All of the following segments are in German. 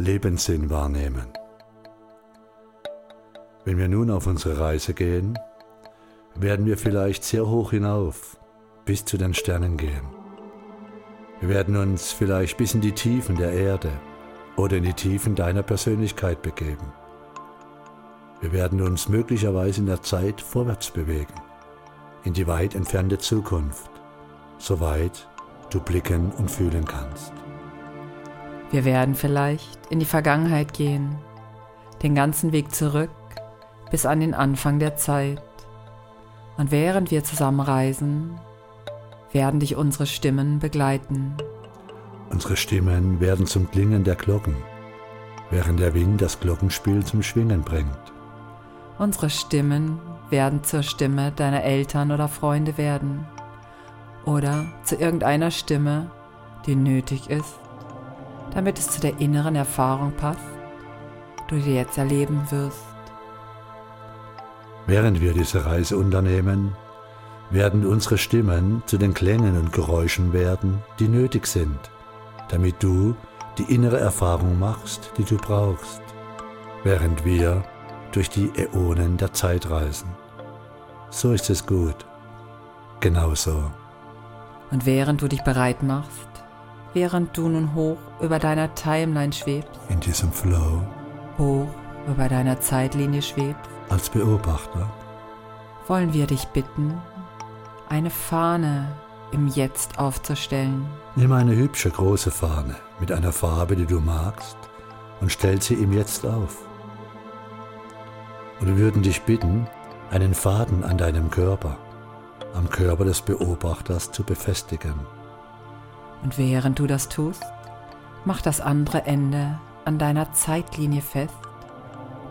Lebenssinn wahrnehmen. Wenn wir nun auf unsere Reise gehen, werden wir vielleicht sehr hoch hinauf, bis zu den Sternen gehen. Wir werden uns vielleicht bis in die Tiefen der Erde oder in die Tiefen deiner Persönlichkeit begeben. Wir werden uns möglicherweise in der Zeit vorwärts bewegen, in die weit entfernte Zukunft, soweit du blicken und fühlen kannst. Wir werden vielleicht in die Vergangenheit gehen, den ganzen Weg zurück bis an den Anfang der Zeit. Und während wir zusammen reisen, werden dich unsere Stimmen begleiten. Unsere Stimmen werden zum Klingen der Glocken, während der Wind das Glockenspiel zum Schwingen bringt. Unsere Stimmen werden zur Stimme deiner Eltern oder Freunde werden oder zu irgendeiner Stimme, die nötig ist, damit es zu der inneren Erfahrung passt, die du jetzt erleben wirst. Während wir diese Reise unternehmen, werden unsere Stimmen zu den Klängen und Geräuschen werden, die nötig sind, damit du die innere Erfahrung machst, die du brauchst, während wir durch die Äonen der Zeit reisen. So ist es gut. Genauso. Und während du dich bereit machst, während du nun hoch über deiner Timeline schwebst, in diesem Flow, hoch über deiner Zeitlinie schwebst, als Beobachter, wollen wir dich bitten, eine Fahne im Jetzt aufzustellen. Nimm eine hübsche große Fahne mit einer Farbe, die du magst, und stell sie im Jetzt auf. Und wir würden dich bitten, einen Faden an deinem Körper, am Körper des Beobachters zu befestigen. Und während du das tust, mach das andere Ende an deiner Zeitlinie fest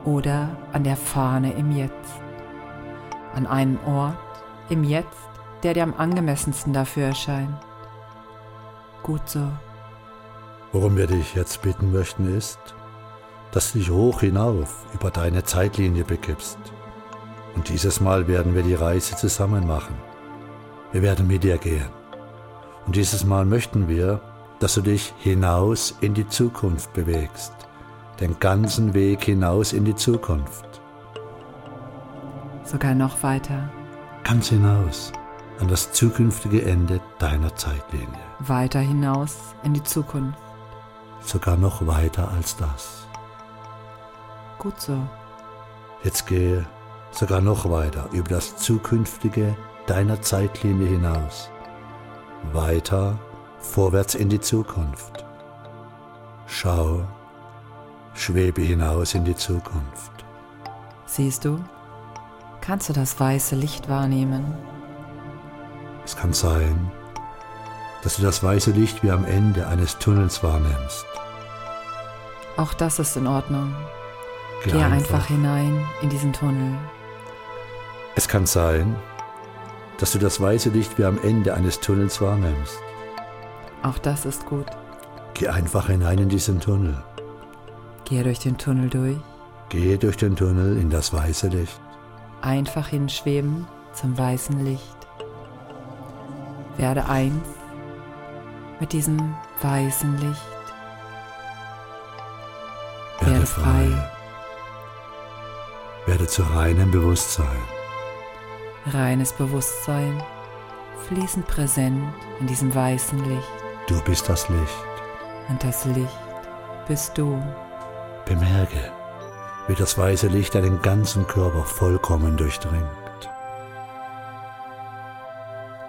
oder an der Fahne im Jetzt. An einem Ort im Jetzt, der dir am angemessensten dafür erscheint. Gut so. Worum wir dich jetzt bitten möchten ist, dass du dich hoch hinauf über deine Zeitlinie begibst. Und dieses Mal werden wir die Reise zusammen machen. Wir werden mit dir gehen. Und dieses Mal möchten wir, dass du dich hinaus in die Zukunft bewegst. Den ganzen Weg hinaus in die Zukunft. Sogar noch weiter. Ganz hinaus an das zukünftige Ende deiner Zeitlinie. Weiter hinaus in die Zukunft. Sogar noch weiter als das. Gut so. Jetzt gehe sogar noch weiter über das zukünftige deiner Zeitlinie hinaus. Weiter vorwärts in die Zukunft. Schau, schwebe hinaus in die Zukunft. Siehst du? Kannst du das weiße Licht wahrnehmen? Es kann sein, dass du das weiße Licht wie am Ende eines Tunnels wahrnimmst. Auch das ist in Ordnung. Geh, Geh einfach hinein in diesen Tunnel. Es kann sein, dass du das weiße Licht wie am Ende eines Tunnels wahrnimmst. Auch das ist gut. Geh einfach hinein in diesen Tunnel. Gehe durch den Tunnel durch. Gehe durch den Tunnel in das weiße Licht. Einfach hinschweben zum weißen Licht. Werde eins mit diesem weißen Licht. Werde, Werde frei. frei. Werde zu reinem Bewusstsein. Reines Bewusstsein, fließend präsent in diesem weißen Licht. Du bist das Licht. Und das Licht bist du. Bemerke, wie das weiße Licht deinen ganzen Körper vollkommen durchdringt.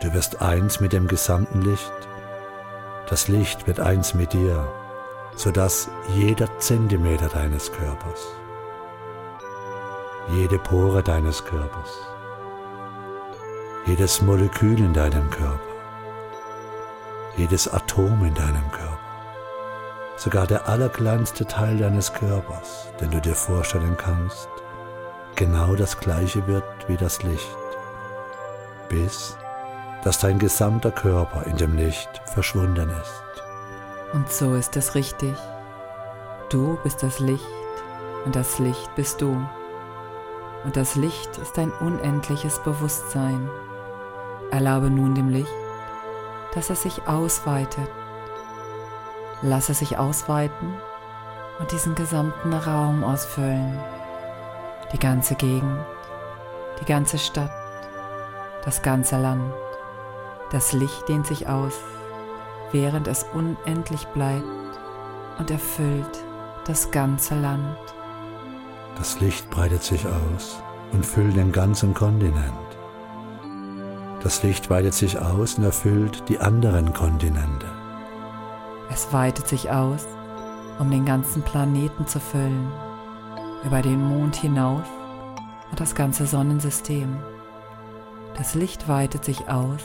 Du wirst eins mit dem gesamten Licht. Das Licht wird eins mit dir, sodass jeder Zentimeter deines Körpers, jede Pore deines Körpers, jedes Molekül in deinem Körper, jedes Atom in deinem Körper, sogar der allerkleinste Teil deines Körpers, den du dir vorstellen kannst, genau das gleiche wird wie das Licht, bis dass dein gesamter Körper in dem Licht verschwunden ist. Und so ist es richtig. Du bist das Licht und das Licht bist du. Und das Licht ist ein unendliches Bewusstsein. Erlaube nun dem Licht, dass es sich ausweitet. Lass es sich ausweiten und diesen gesamten Raum ausfüllen. Die ganze Gegend, die ganze Stadt, das ganze Land. Das Licht dehnt sich aus, während es unendlich bleibt und erfüllt das ganze Land. Das Licht breitet sich aus und füllt den ganzen Kontinent. Das Licht weitet sich aus und erfüllt die anderen Kontinente. Es weitet sich aus, um den ganzen Planeten zu füllen, über den Mond hinaus und das ganze Sonnensystem. Das Licht weitet sich aus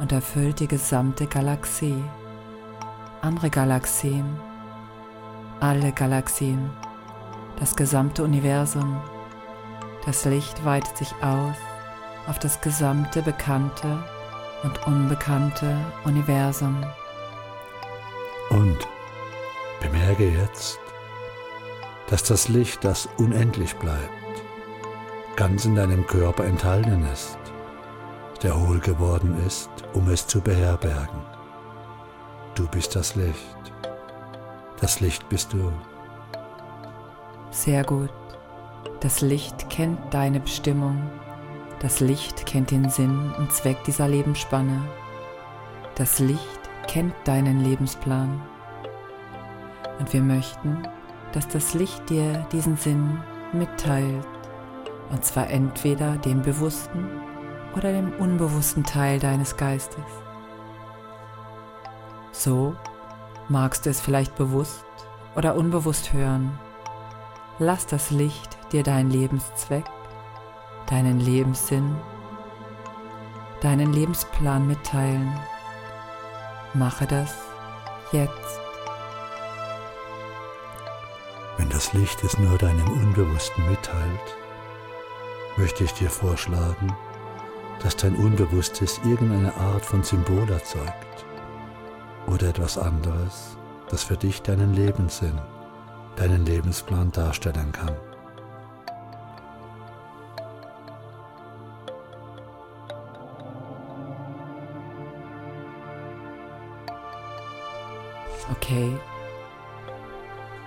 und erfüllt die gesamte Galaxie, andere Galaxien, alle Galaxien, das gesamte Universum. Das Licht weitet sich aus auf das gesamte bekannte und unbekannte Universum. Und bemerke jetzt, dass das Licht, das unendlich bleibt, ganz in deinem Körper enthalten ist, der hohl geworden ist, um es zu beherbergen. Du bist das Licht. Das Licht bist du. Sehr gut. Das Licht kennt deine Bestimmung. Das Licht kennt den Sinn und Zweck dieser Lebensspanne. Das Licht kennt deinen Lebensplan. Und wir möchten, dass das Licht dir diesen Sinn mitteilt. Und zwar entweder dem bewussten oder dem unbewussten Teil deines Geistes. So magst du es vielleicht bewusst oder unbewusst hören. Lass das Licht dir deinen Lebenszweck, deinen Lebenssinn, deinen Lebensplan mitteilen. Mache das jetzt. Wenn das Licht es nur deinem Unbewussten mitteilt, möchte ich dir vorschlagen, dass dein Unbewusstes irgendeine Art von Symbol erzeugt oder etwas anderes, das für dich deinen Lebenssinn, deinen Lebensplan darstellen kann.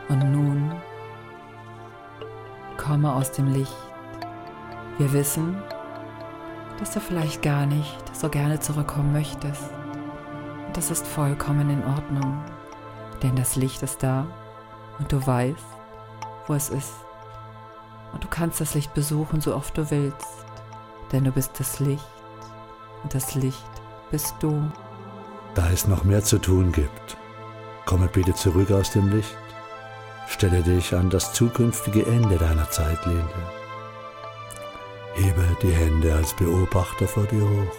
Und nun komme aus dem Licht. Wir wissen, dass du vielleicht gar nicht so gerne zurückkommen möchtest. Und das ist vollkommen in Ordnung, denn das Licht ist da und du weißt, wo es ist. Und du kannst das Licht besuchen, so oft du willst, denn du bist das Licht und das Licht bist du. Da es noch mehr zu tun gibt, komme bitte zurück aus dem Licht, stelle dich an das zukünftige Ende deiner Zeitlinie Hebe die Hände als Beobachter vor dir hoch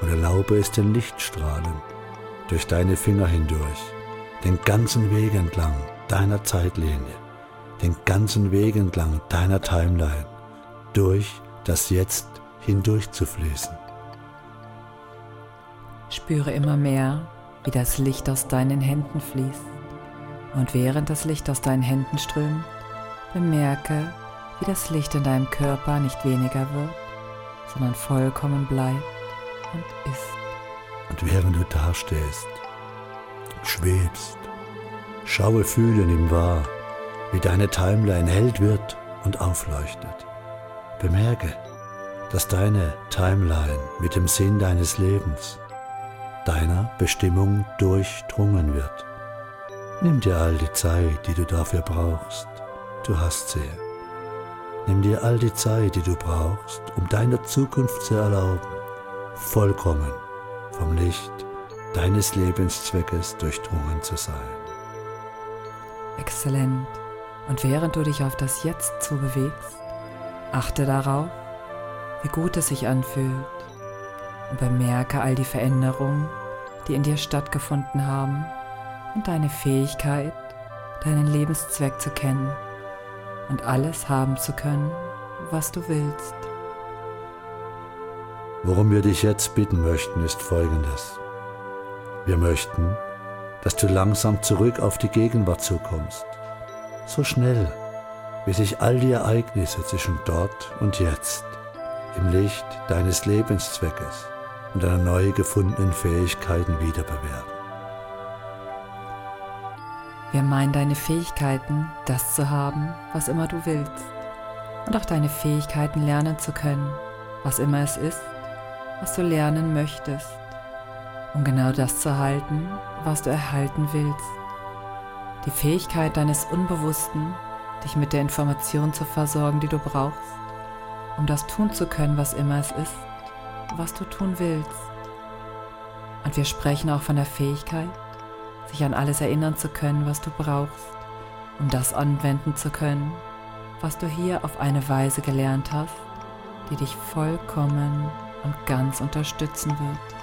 und erlaube es den Lichtstrahlen durch deine Finger hindurch, den ganzen Weg entlang deiner Zeitlinie, den ganzen Weg entlang deiner Timeline, durch das Jetzt hindurch zu fließen. Spüre immer mehr, wie das Licht aus deinen Händen fließt. Und während das Licht aus deinen Händen strömt, bemerke, wie das Licht in deinem Körper nicht weniger wird, sondern vollkommen bleibt und ist. Und während du dastehst, schwebst, schaue, fühle, nimm wahr, wie deine Timeline hell wird und aufleuchtet. Bemerke, dass deine Timeline mit dem Sinn deines Lebens, deiner Bestimmung durchdrungen wird. Nimm dir all die Zeit, die du dafür brauchst. Du hast sie. Nimm dir all die Zeit, die du brauchst, um deiner Zukunft zu erlauben, vollkommen vom Licht deines Lebenszweckes durchdrungen zu sein. Exzellent. Und während du dich auf das Jetzt zubewegst, achte darauf, wie gut es sich anfühlt und bemerke all die Veränderungen, die in dir stattgefunden haben und deine Fähigkeit, deinen Lebenszweck zu kennen und alles haben zu können, was du willst. Worum wir dich jetzt bitten möchten, ist Folgendes. Wir möchten, dass du langsam zurück auf die Gegenwart zukommst. So schnell, wie sich all die Ereignisse zwischen dort und jetzt im Licht deines Lebenszweckes und deiner neu gefundenen Fähigkeiten wiederbewerten. Wir meinen deine Fähigkeiten, das zu haben, was immer du willst. Und auch deine Fähigkeiten lernen zu können, was immer es ist, was du lernen möchtest. Um genau das zu erhalten, was du erhalten willst. Die Fähigkeit deines Unbewussten, dich mit der Information zu versorgen, die du brauchst, um das tun zu können, was immer es ist, was du tun willst. Und wir sprechen auch von der Fähigkeit, sich an alles erinnern zu können, was du brauchst, um das anwenden zu können, was du hier auf eine Weise gelernt hast, die dich vollkommen und ganz unterstützen wird.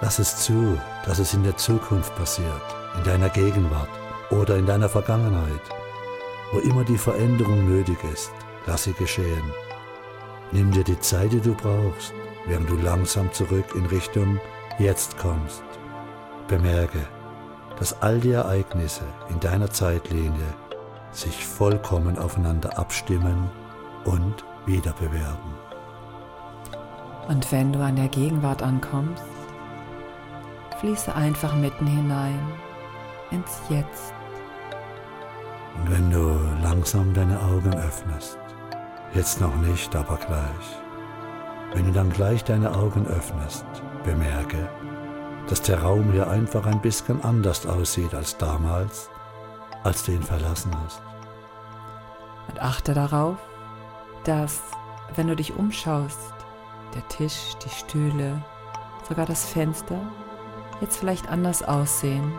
Lass es zu, dass es in der Zukunft passiert, in deiner Gegenwart oder in deiner Vergangenheit. Wo immer die Veränderung nötig ist, lass sie geschehen. Nimm dir die Zeit, die du brauchst, während du langsam zurück in Richtung Jetzt kommst. Bemerke, dass all die Ereignisse in deiner Zeitlinie sich vollkommen aufeinander abstimmen und wiederbewerben. Und wenn du an der Gegenwart ankommst, fließe einfach mitten hinein ins Jetzt. Und wenn du langsam deine Augen öffnest, jetzt noch nicht, aber gleich, wenn du dann gleich deine Augen öffnest, bemerke, dass der Raum hier einfach ein bisschen anders aussieht als damals, als du ihn verlassen hast. Und achte darauf, dass, wenn du dich umschaust, der Tisch, die Stühle, sogar das Fenster jetzt vielleicht anders aussehen,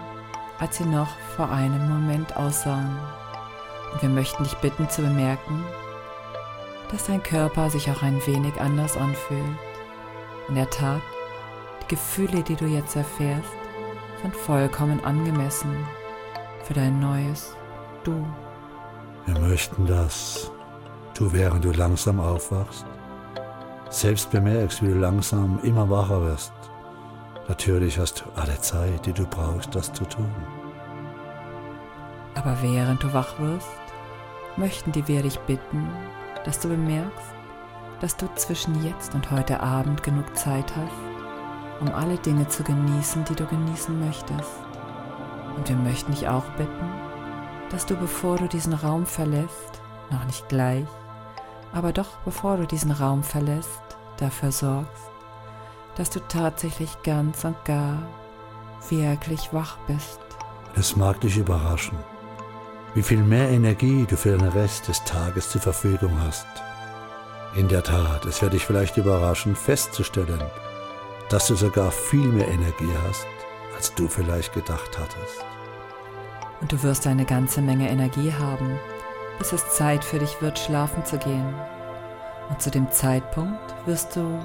als sie noch vor einem Moment aussahen. Und wir möchten dich bitten zu bemerken, dass dein Körper sich auch ein wenig anders anfühlt. In der Tat, Gefühle, die du jetzt erfährst, sind vollkommen angemessen für dein neues Du. Wir möchten, dass du, während du langsam aufwachst, selbst bemerkst, wie du langsam immer wacher wirst. Natürlich hast du alle Zeit, die du brauchst, das zu tun. Aber während du wach wirst, möchten die wir dich bitten, dass du bemerkst, dass du zwischen jetzt und heute Abend genug Zeit hast, um alle Dinge zu genießen, die du genießen möchtest. Und wir möchten dich auch bitten, dass du, bevor du diesen Raum verlässt, noch nicht gleich, aber doch bevor du diesen Raum verlässt, dafür sorgst, dass du tatsächlich ganz und gar wirklich wach bist. Es mag dich überraschen, wie viel mehr Energie du für den Rest des Tages zur Verfügung hast. In der Tat, es wird dich vielleicht überraschen, festzustellen, dass du sogar viel mehr Energie hast, als du vielleicht gedacht hattest. Und du wirst eine ganze Menge Energie haben, bis es Zeit für dich wird, schlafen zu gehen. Und zu dem Zeitpunkt wirst du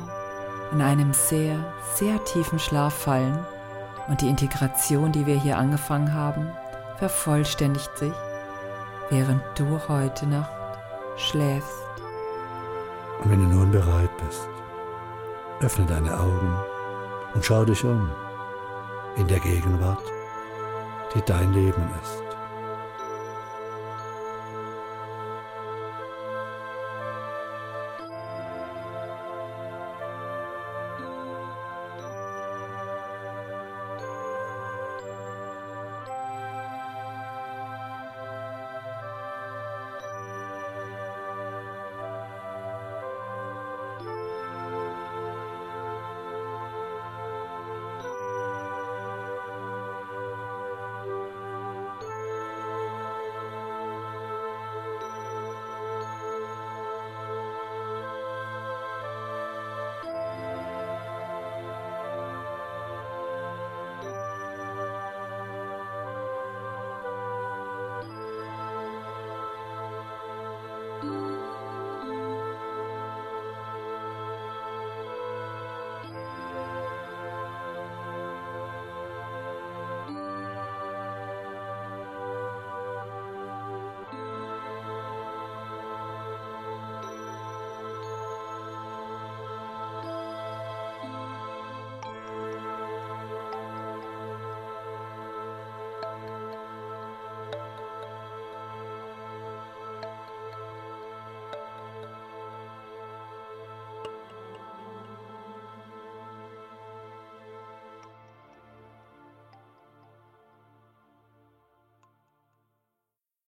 in einem sehr, sehr tiefen Schlaf fallen und die Integration, die wir hier angefangen haben, vervollständigt sich, während du heute Nacht schläfst. Und wenn du nun bereit bist, öffne deine Augen und schau dich um in der Gegenwart, die dein Leben ist.